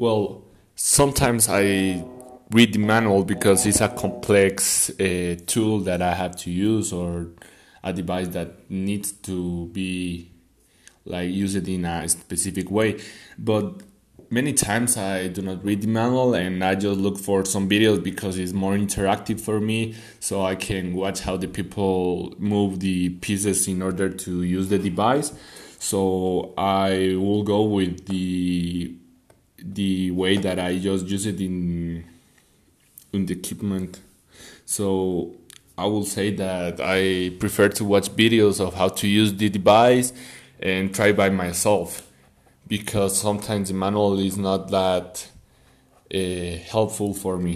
Well, sometimes I read the manual because it's a complex uh, tool that I have to use or a device that needs to be like used in a specific way. But many times I do not read the manual and I just look for some videos because it's more interactive for me so I can watch how the people move the pieces in order to use the device. So I will go with the the way that I just use it in in the equipment. So I will say that I prefer to watch videos of how to use the device and try by myself because sometimes the manual is not that uh, helpful for me.